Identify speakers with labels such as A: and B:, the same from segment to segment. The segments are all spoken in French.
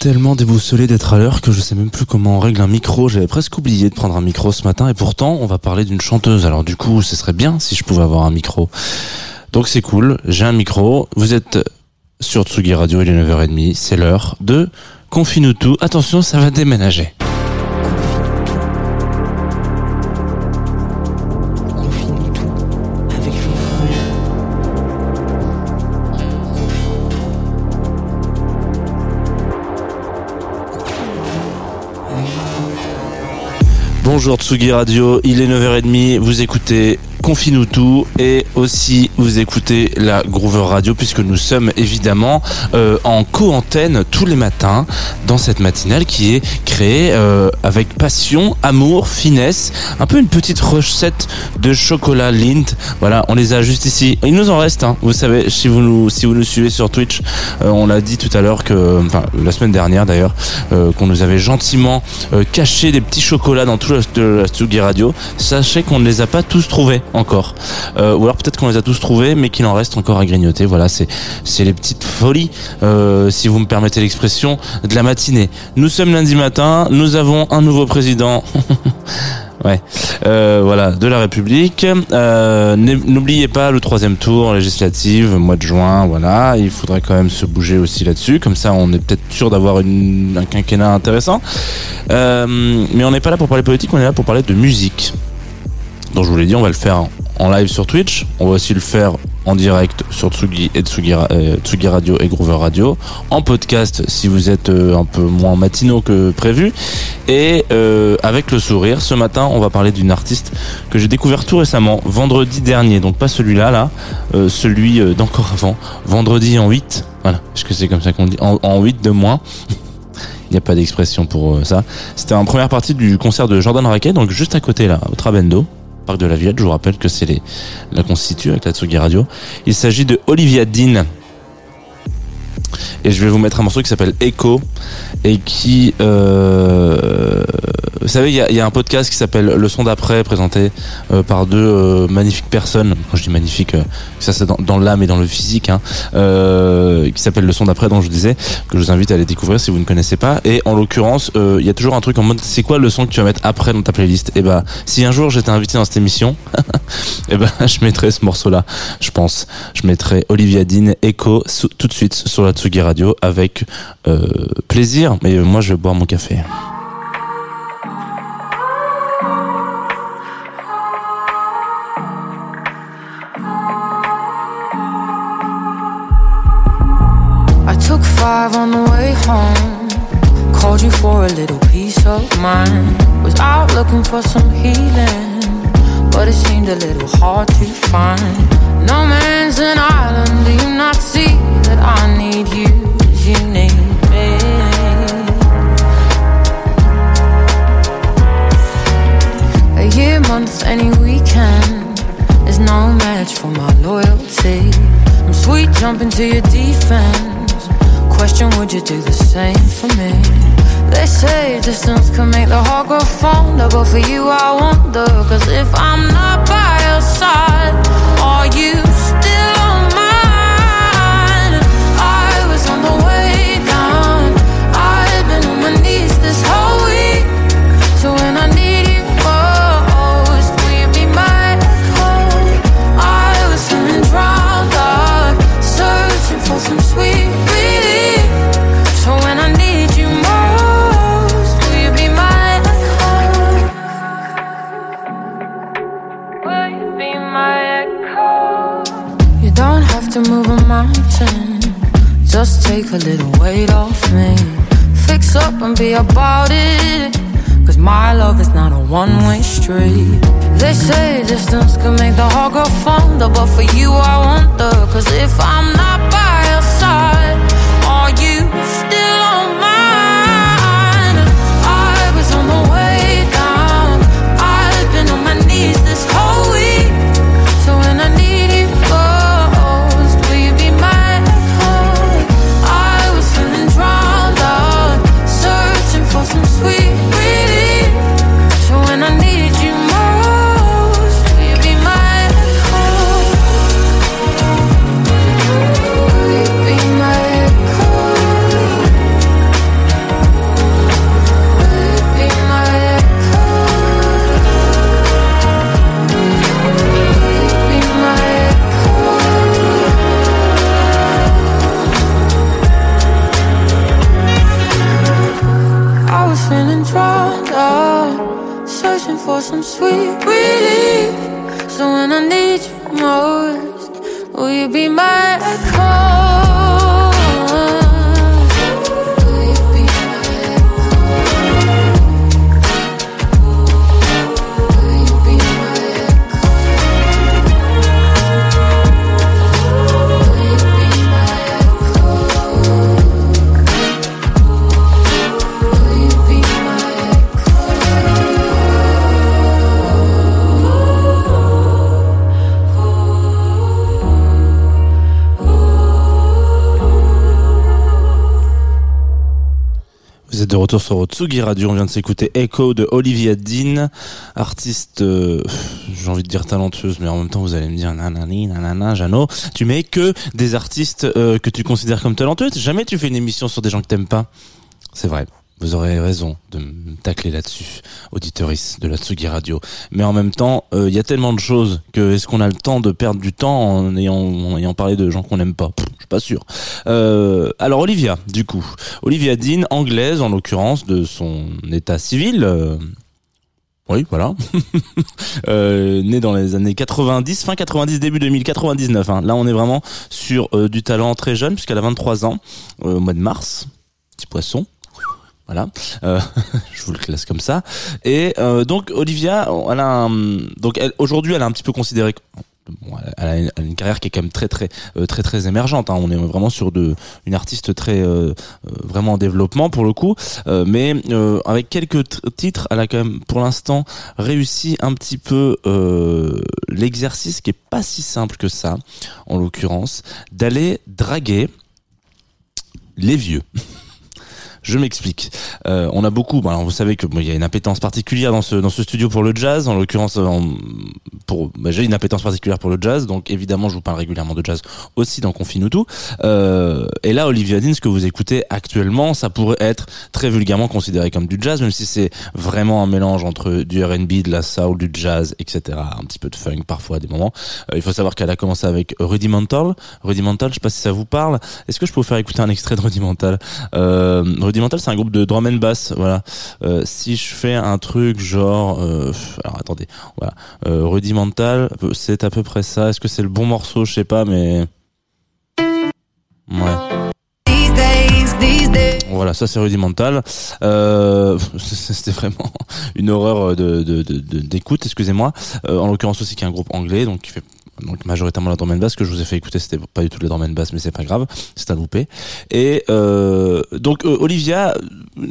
A: Tellement déboussolé d'être à l'heure que je sais même plus comment on règle un micro. J'avais presque oublié de prendre un micro ce matin et pourtant on va parler d'une chanteuse. Alors du coup, ce serait bien si je pouvais avoir un micro. Donc c'est cool, j'ai un micro. Vous êtes sur Tsugi Radio, il est 9h30, c'est l'heure de Confine-nous tout. Attention, ça va déménager. Bonjour Tsugi Radio, il est 9h30, vous écoutez Confine-nous tout et aussi vous écoutez la Groover Radio puisque nous sommes évidemment euh, en co-antenne tous les matins dans cette matinale qui est créée euh, avec passion, amour, finesse, un peu une petite recette de chocolat Lindt. Voilà, on les a juste ici. Il nous en reste, hein. vous savez, si vous nous, si vous nous suivez sur Twitch, euh, on l'a dit tout à l'heure que, enfin la semaine dernière d'ailleurs, euh, qu'on nous avait gentiment euh, caché des petits chocolats dans tout la, de la Tsugi Radio. Sachez qu'on ne les a pas tous trouvés encore. Euh, ou alors peut-être qu'on les a tous trouvés, mais qu'il en reste encore à grignoter. Voilà, c'est c'est les petites folies, euh, si vous me permettez l'expression, de la matinée. Nous sommes lundi matin, nous avons un nouveau président. Ouais, euh, voilà, de la République. N'oubliez pas le troisième tour législative, mois de juin, voilà. Il faudrait quand même se bouger aussi là-dessus, comme ça on est peut-être sûr d'avoir un quinquennat intéressant. Mais on n'est pas là pour parler politique, on est là pour parler de musique. Donc je vous l'ai dit, on va le faire en live sur Twitch. On va aussi le faire en direct sur Tsugi et Tsugi, euh, Tsugi Radio et Groover Radio. En podcast si vous êtes euh, un peu moins matinaux que prévu. Et euh, avec le sourire, ce matin, on va parler d'une artiste que j'ai découvert tout récemment, vendredi dernier. Donc pas celui-là, là, celui d'encore avant. Vendredi en 8. Voilà, est-ce que c'est comme ça qu'on dit? En, en 8 de moins. Il n'y a pas d'expression pour ça. C'était en première partie du concert de Jordan Raquet, donc juste à côté là, au Trabendo, parc de la Villette. Je vous rappelle que c'est la constitue avec la Tsugi Radio. Il s'agit de Olivia Dean. Et je vais vous mettre un morceau qui s'appelle Echo et qui, euh, vous savez, il y a, un podcast qui s'appelle Le son d'après, présenté euh, par deux euh, magnifiques personnes. Quand je dis magnifique, ça c'est dans, l'âme et dans le physique, hein, qui s'appelle Le son d'après, dont je disais que je vous invite à aller découvrir si vous ne connaissez pas. Et en l'occurrence, il y a toujours un truc en mode, c'est quoi le son que tu vas mettre après dans ta playlist? Et ben, si un jour j'étais invité dans cette émission, et ben, je mettrais ce morceau-là, je pense. Je mettrais Olivia Dean Echo tout de suite sur la Tsugi Radio avec euh, plaisir. Mais moi, je vais boire mon café.
B: Took five on the way home. Called you for a little peace of mind. Was out looking for some healing, but it seemed a little hard to find. No man's an island. Do you not see? I need you you need me? A year, month, any weekend is no match for my loyalty. I'm sweet jumping to your defense. Question would you do the same for me? They say distance can make the heart grow fonder, but for you I wonder. Cause if I'm not by your side, are you still my echo. You don't have to move a mountain, just take a little weight off me. Fix up and be about it, cause my love is not a one way street. They say distance can make the heart grow fonder, but for you I wonder, cause if I'm not by
A: retour sur Tsugi Radio. On vient de s'écouter Echo de Olivia Dean, artiste, euh, j'ai envie de dire talentueuse, mais en même temps vous allez me dire nanani, nanana, Jeannot. Tu mets que des artistes euh, que tu considères comme talentueux. Jamais tu fais une émission sur des gens que t'aimes pas. C'est vrai. Vous aurez raison de me tacler là-dessus, auditeurice de la Tsugi Radio. Mais en même temps, euh, il y a tellement de choses que est-ce qu'on a le temps de perdre du temps en ayant, parlé de gens qu'on n'aime pas? Je suis pas sûr. Euh, alors Olivia, du coup, Olivia Dean, anglaise en l'occurrence de son état civil. euh, oui, voilà. née dans les années 90, fin 90, début 2099. Hein. Là, on est vraiment sur du talent très jeune, puisqu'elle a 23 ans, au mois de mars. Petit poisson. Voilà, Euh, je vous le classe comme ça. Et euh, donc Olivia, elle a donc aujourd'hui, elle est un petit peu considérée. Bon, elle a une, carrière qui est quand même très très euh, très très émergente. hein. On est vraiment sur de une artiste très vraiment en développement pour le coup, mais avec quelques titres, elle a quand même pour l'instant réussi un petit peu l'exercice qui est pas si simple que ça, en l'occurrence, d'aller draguer les vieux. Je m'explique. Euh, on a beaucoup. bon, alors vous savez que il y a une appétence particulière dans ce dans ce studio pour le jazz. En l'occurrence, euh, pour bah, j'ai une appétence particulière pour le jazz, donc évidemment je vous parle régulièrement de jazz aussi dans Confine tout. Euh, et là, Olivia Dean, ce que vous écoutez actuellement, ça pourrait être très vulgairement considéré comme du jazz, même si c'est vraiment un mélange entre du R&B, de la soul, du jazz, etc. Un petit peu de funk parfois à des moments. Euh, il faut savoir qu'elle a commencé avec Rudimental. Rudimental, je sais pas si ça vous parle. Est-ce que je peux vous faire écouter un extrait de Rudimental? Euh, c'est un groupe de drum and bass. Voilà. Euh, si je fais un truc genre, euh, alors attendez, voilà, euh, Rudimental, c'est à peu près ça. Est-ce que c'est le bon morceau? Je sais pas, mais ouais. Voilà, ça c'est rudimental. Euh, C'était vraiment une horreur de de- de- de- d'écoute, excusez-moi. Euh, en l'occurrence aussi qui est un groupe anglais, donc qui fait donc majoritairement la drum and bass que je vous ai fait écouter c'était pas du tout la drum and bass mais c'est pas grave. C'est un loupé et euh, donc euh, Olivia euh,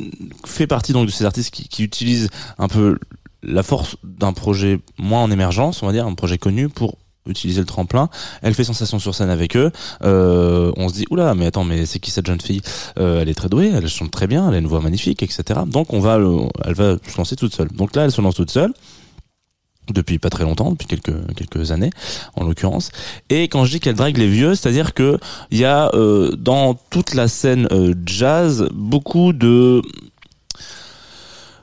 A: fait partie donc de ces artistes qui, utilisent un peu la force d'un projet moins en émergence on va dire un projet connu pour utiliser le tremplin. Elle fait sensation sur scène avec eux. Euh, on se dit oula mais attends mais c'est qui cette jeune fille? Euh, elle est très douée elle chante très bien elle a une voix magnifique etc donc on va le- elle va se lancer toute seule. Donc là elle se lance toute seule depuis pas très longtemps, depuis quelques quelques années en l'occurrence. Et quand je dis qu'elle drague les vieux, c'est-à-dire que il y a euh, dans toute la scène euh, jazz beaucoup de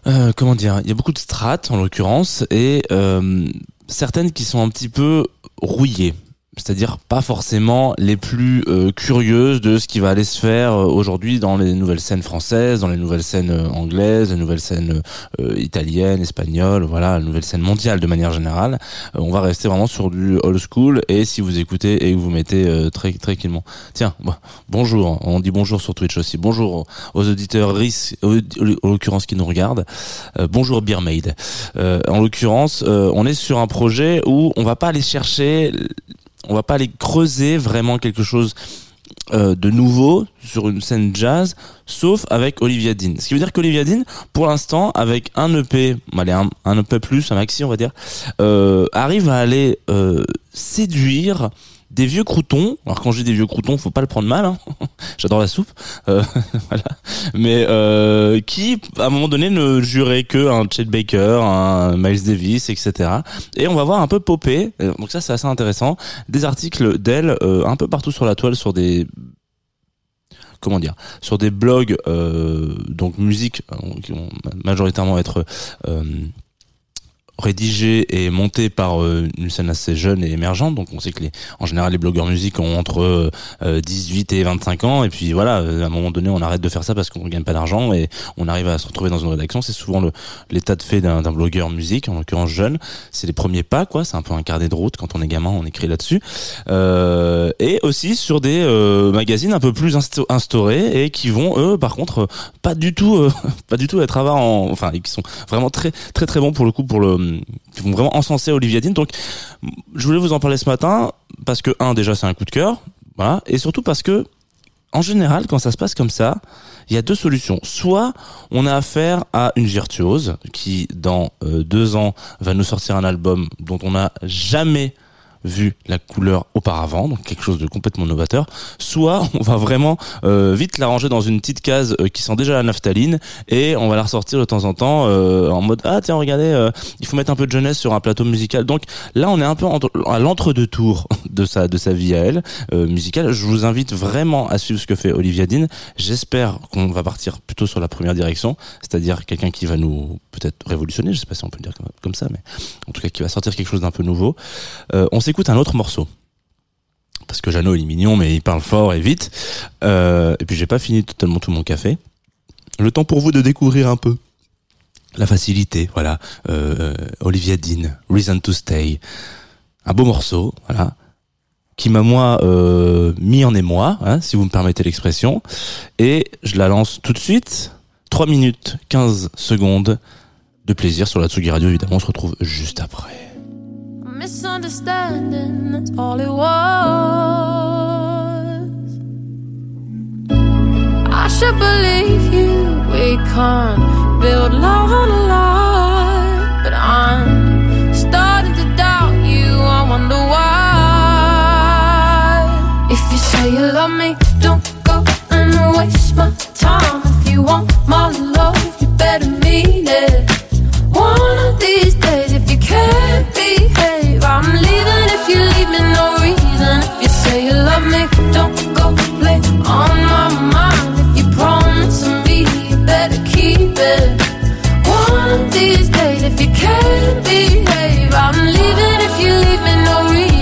A: euh, comment dire, il y a beaucoup de strates en l'occurrence et euh, certaines qui sont un petit peu rouillées. C'est-à-dire pas forcément les plus euh, curieuses de ce qui va aller se faire euh, aujourd'hui dans les nouvelles scènes françaises, dans les nouvelles scènes euh, anglaises, les nouvelles scènes euh, italiennes, espagnoles, voilà, la nouvelle scène mondiale de manière générale. Euh, on va rester vraiment sur du old school et si vous écoutez et que vous mettez très tranquillement. Tiens, bon, bonjour, on dit bonjour sur Twitch aussi. Bonjour aux auditeurs RIS, en l'occurrence qui nous regardent. Bonjour Beer Maid. Euh, en l'occurrence, on est sur un projet où on va pas aller chercher on va pas aller creuser vraiment quelque chose euh, de nouveau sur une scène jazz, sauf avec Olivia Dean. Ce qui veut dire qu'Olivia Dean, pour l'instant, avec un EP, allez, un, un EP plus, un maxi, on va dire, euh, arrive à aller euh, séduire des vieux croutons. Alors quand je dis des vieux croutons, faut pas le prendre mal. Hein. J'adore la soupe, Euh, voilà. Mais euh, qui, à un moment donné, ne jurait que un Chet Baker, un Miles Davis, etc. Et on va voir un peu popper. euh, Donc ça, c'est assez intéressant. Des articles d'elle un peu partout sur la toile, sur des comment dire, sur des blogs donc musique qui vont majoritairement être euh, rédigés et montés par euh, une scène assez jeune et émergente. Donc on sait que les en général les blogueurs musique ont entre euh, 18 et 25 ans. Et puis voilà euh, à un moment donné on arrête de faire ça parce qu'on gagne pas d'argent et on arrive à se retrouver dans une rédaction. C'est souvent l'état de fait d'un blogueur musique en l'occurrence jeune. C'est les premiers pas quoi. C'est un peu un carnet de route quand on est gamin on écrit là-dessus. Euh, et aussi sur des euh, magazines un peu plus instaurés et qui vont eux par contre euh, pas du tout euh, pas du tout être avares en enfin qui sont vraiment très très très bons pour le coup pour le qui vont vraiment encenser Olivia Dean donc je voulais vous en parler ce matin parce que un déjà c'est un coup de cœur voilà et surtout parce que en général quand ça se passe comme ça il y a deux solutions. Soit on a affaire à une virtuose qui, dans euh, deux ans, va nous sortir un album dont on n'a jamais vu la couleur auparavant, donc quelque chose de complètement novateur. Soit on va vraiment euh, vite la ranger dans une petite case euh, qui sent déjà la naphtaline et on va la ressortir de temps en temps euh, en mode ah tiens regardez euh, il faut mettre un peu de jeunesse sur un plateau musical. Donc là on est un peu à l'entre-deux tours de sa de sa vie à elle euh, musicale. Je vous invite vraiment à suivre ce que fait Olivia Dean. J'espère qu'on va partir plutôt sur la première direction, c'est-à-dire quelqu'un qui va nous peut-être révolutionner, je sais pas si on peut le dire comme, ça, mais en tout cas qui va sortir quelque chose d'un peu nouveau. Euh, on s'écoute un autre morceau. Parce que Jeannot il est mignon, mais il parle fort et vite. Euh, et puis j'ai pas fini totalement tout mon café. Le temps pour vous de découvrir un peu la facilité, voilà. Euh, Olivia Dean, Reason to Stay, un beau morceau, voilà, qui m'a moi euh, mis en émoi, hein, si vous me permettez l'expression, et je la lance tout de suite. 3 minutes 15 secondes de plaisir sur la Tsugi Radio, évidemment, on se retrouve juste après.
B: Misunderstanding, that's all it was. I should believe you. We can't build love on a lie. But I'm starting to doubt you. I wonder why. If you say you love me, don't go and waste my time. If you want my love, you better mean it. One of these days, if you can't behave, I'm leaving. If you leave me no reason, if you say you love me, don't go play on my mind. If you promise me, you better keep it. One of these days, if you can't behave, I'm leaving. If you leave me no reason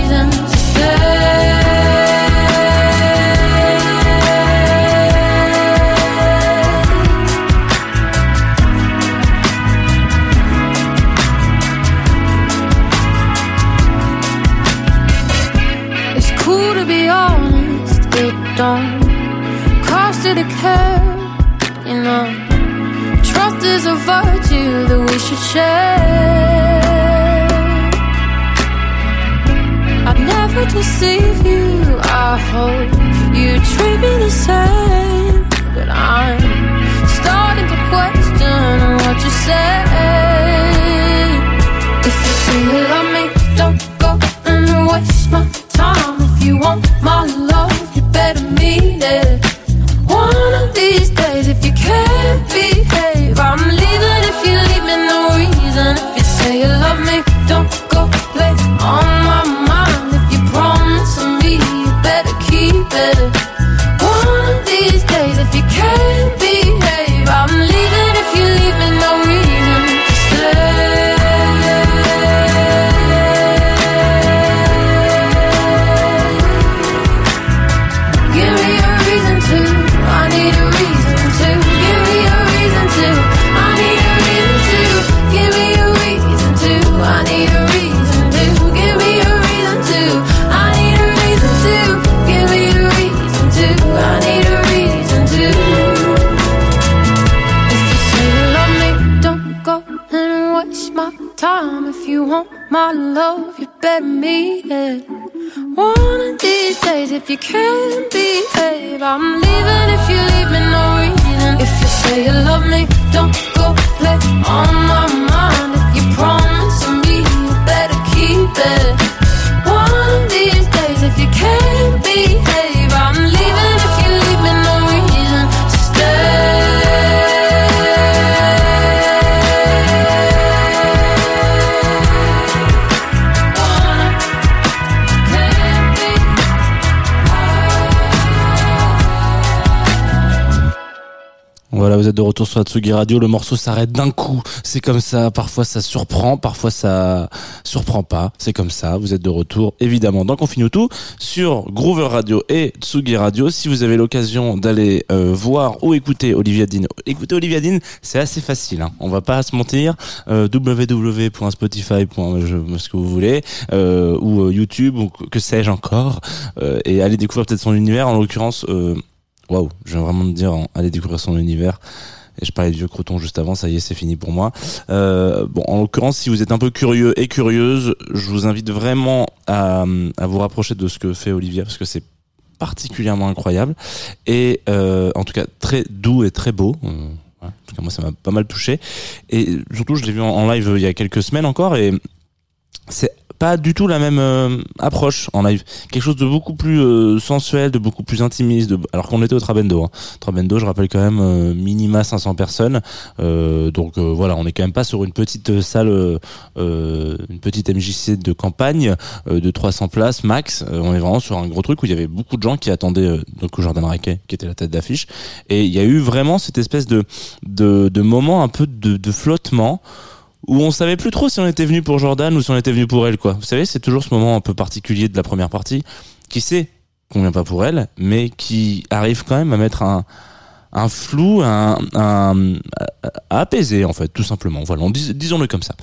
B: don't cost it a care, you know. Trust is a virtue that we should share. I'd never deceive you, I hope you treat me the same. But I'm starting to question what you say. If you say you love me, don't go and waste my time. If you want my love, One of these days, if you can't. These days, if you can't behave, I'm leaving if you leave me no reason. If you say you love me, don't go play on my
A: vous êtes de retour sur Atsugi Radio. Le morceau s'arrête d'un coup. C'est comme ça. Parfois ça surprend, parfois ça surprend pas. C'est comme ça. Vous êtes de retour, évidemment, dans Confine tout sur Groover Radio et Tsugi Radio. Si vous avez l'occasion d'aller euh, voir ou écouter Olivia Dean, écoutez Olivia Dean, c'est assez facile. Hein. On va pas se mentir. Euh, ce que vous voulez, euh, ou euh, YouTube, ou que sais-je encore, et aller découvrir peut-être son univers. En l'occurrence. Waouh, je viens vraiment de dire, hein, allez découvrir son univers. Et je parlais de vieux croton juste avant, ça y est, c'est fini pour moi. Euh, bon, en l'occurrence, si vous êtes un peu curieux et curieuse, je vous invite vraiment à, à vous rapprocher de ce que fait Olivia, parce que c'est particulièrement incroyable et euh, en tout cas très doux et très beau. Euh. En tout cas, moi, ça m'a pas mal touché. Et surtout, je l'ai vu en, en live euh, il y a quelques semaines encore, et c'est pas du tout la même euh, approche en live. Quelque chose de beaucoup plus euh, sensuel, de beaucoup plus intimiste. De... Alors qu'on était au Trabendo. Hein. Trabendo, je rappelle quand même euh, minima 500 personnes. Euh, donc euh, voilà, on est quand même pas sur une petite salle, euh, euh, une petite MJC de campagne de 300 places max. On est vraiment sur un gros truc où il y avait beaucoup de gens qui attendaient donc Jordan Raquet, qui était la tête d'affiche. Et il y a eu vraiment cette espèce de de, de moment un peu de, de flottement où on savait plus trop si on était venu pour Jordan ou si on était venu pour elle quoi. Vous savez, c'est toujours ce moment un peu particulier de la première partie qui sait qu'on vient pas pour elle, mais qui arrive quand même à mettre un un flou, un, un à apaiser en fait, tout simplement. Voilà, on dis- disons-le comme ça.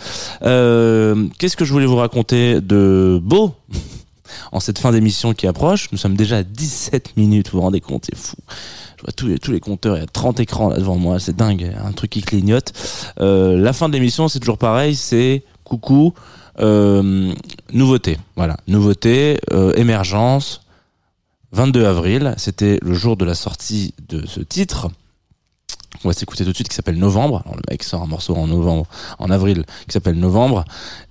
A: Euh, Qu'est-ce que je voulais vous raconter de beau en cette fin d'émission qui approche? Nous sommes déjà à 17 minutes, vous vous rendez compte, c'est fou. Je vois tous les, compteurs, il y a 30 écrans là devant moi, c'est dingue, un truc qui clignote. Euh, la fin de l'émission, c'est toujours pareil, c'est coucou, euh, nouveauté. Voilà, nouveauté, euh, émergence. 22 avril, c'était le jour de la sortie de ce titre. On va s'écouter tout de suite qui s'appelle Novembre. Alors, le mec sort un morceau en novembre, en avril, qui s'appelle Novembre.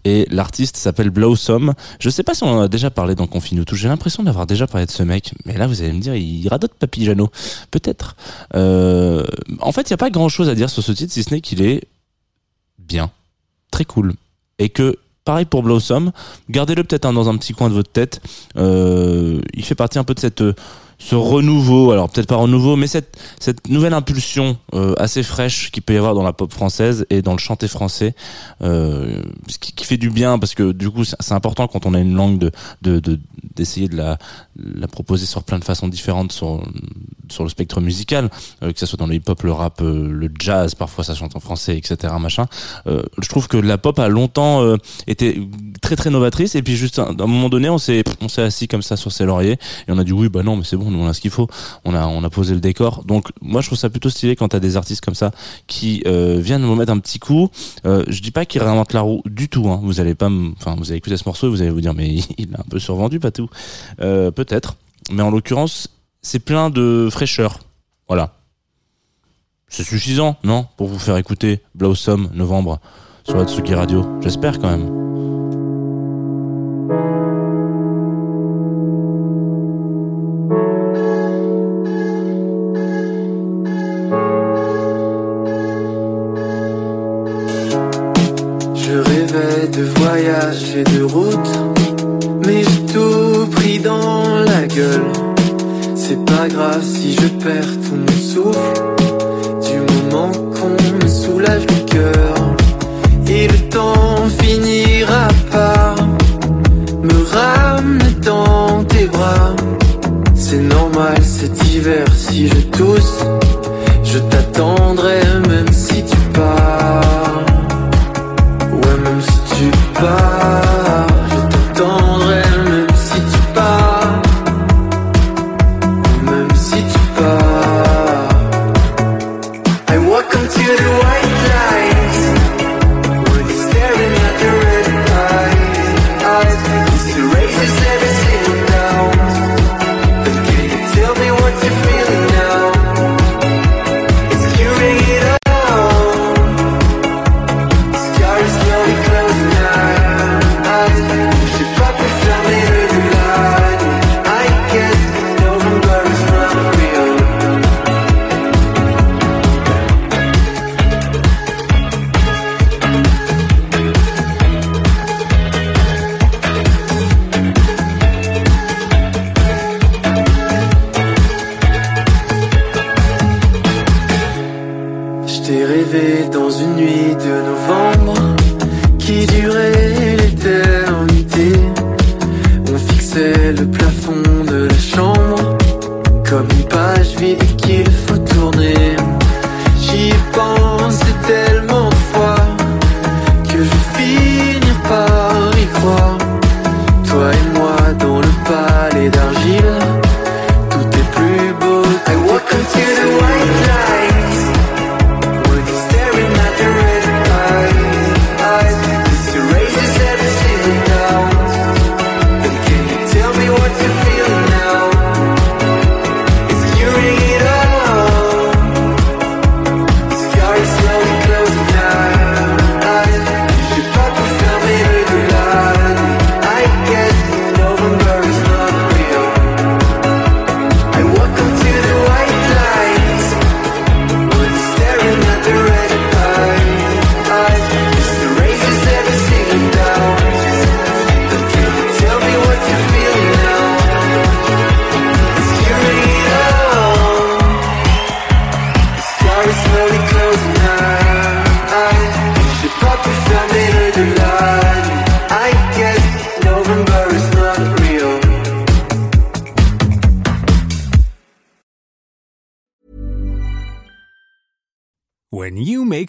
A: Et l'artiste s'appelle Blossom. Je sais pas si on en a déjà parlé dans Confine tout. J'ai l'impression d'avoir déjà parlé de ce mec. Mais là, vous allez me dire, il radote Papy Jeannot. Peut-être. Euh, en fait, il n'y a pas grand chose à dire sur ce titre, si ce n'est qu'il est bien. Très cool. Et que, pareil pour Blossom, gardez-le peut-être hein, dans un petit coin de votre tête. Euh, il fait partie un peu de cette euh, ce renouveau, alors peut-être pas renouveau, mais cette cette nouvelle impulsion euh, assez fraîche qu'il peut y avoir dans la pop française et dans le chanté français, euh, qui, qui fait du bien parce que du coup c'est important quand on a une langue de de de- d'essayer de la la proposer sur plein de façons différentes sur sur le spectre musical, euh, que ce soit dans le hip-hop, le rap, euh, le jazz, parfois ça chante en français, etc. Machin. Euh, je trouve que la pop a longtemps euh, été très très novatrice et puis juste à un, moment donné on s'est assis comme ça sur ses lauriers et on a dit oui bah non mais c'est bon nous on a ce qu'il faut on a posé le décor. Donc moi je trouve ça plutôt stylé quand t'as des artistes comme ça qui euh, viennent nous mettre un petit coup. Euh, je dis pas qu'ils réinventent la roue du tout hein. vous allez pas me- enfin vous allez écouter ce morceau et vous allez vous dire mais il a un peu survendu pas tout. Euh, peut-être. Mais en l'occurrence c'est plein de fraîcheur. Voilà. C'est suffisant non? Pour vous faire écouter Blossom novembre sur la Tsuki Radio. J'espère quand même
C: tout mon souffle, du moment qu'on me soulage le cœur. Et le temps finira par me ramener dans tes bras. C'est normal cet hiver si je tousse, je t'attendrai même si tu pars. Ouais, même si tu pars,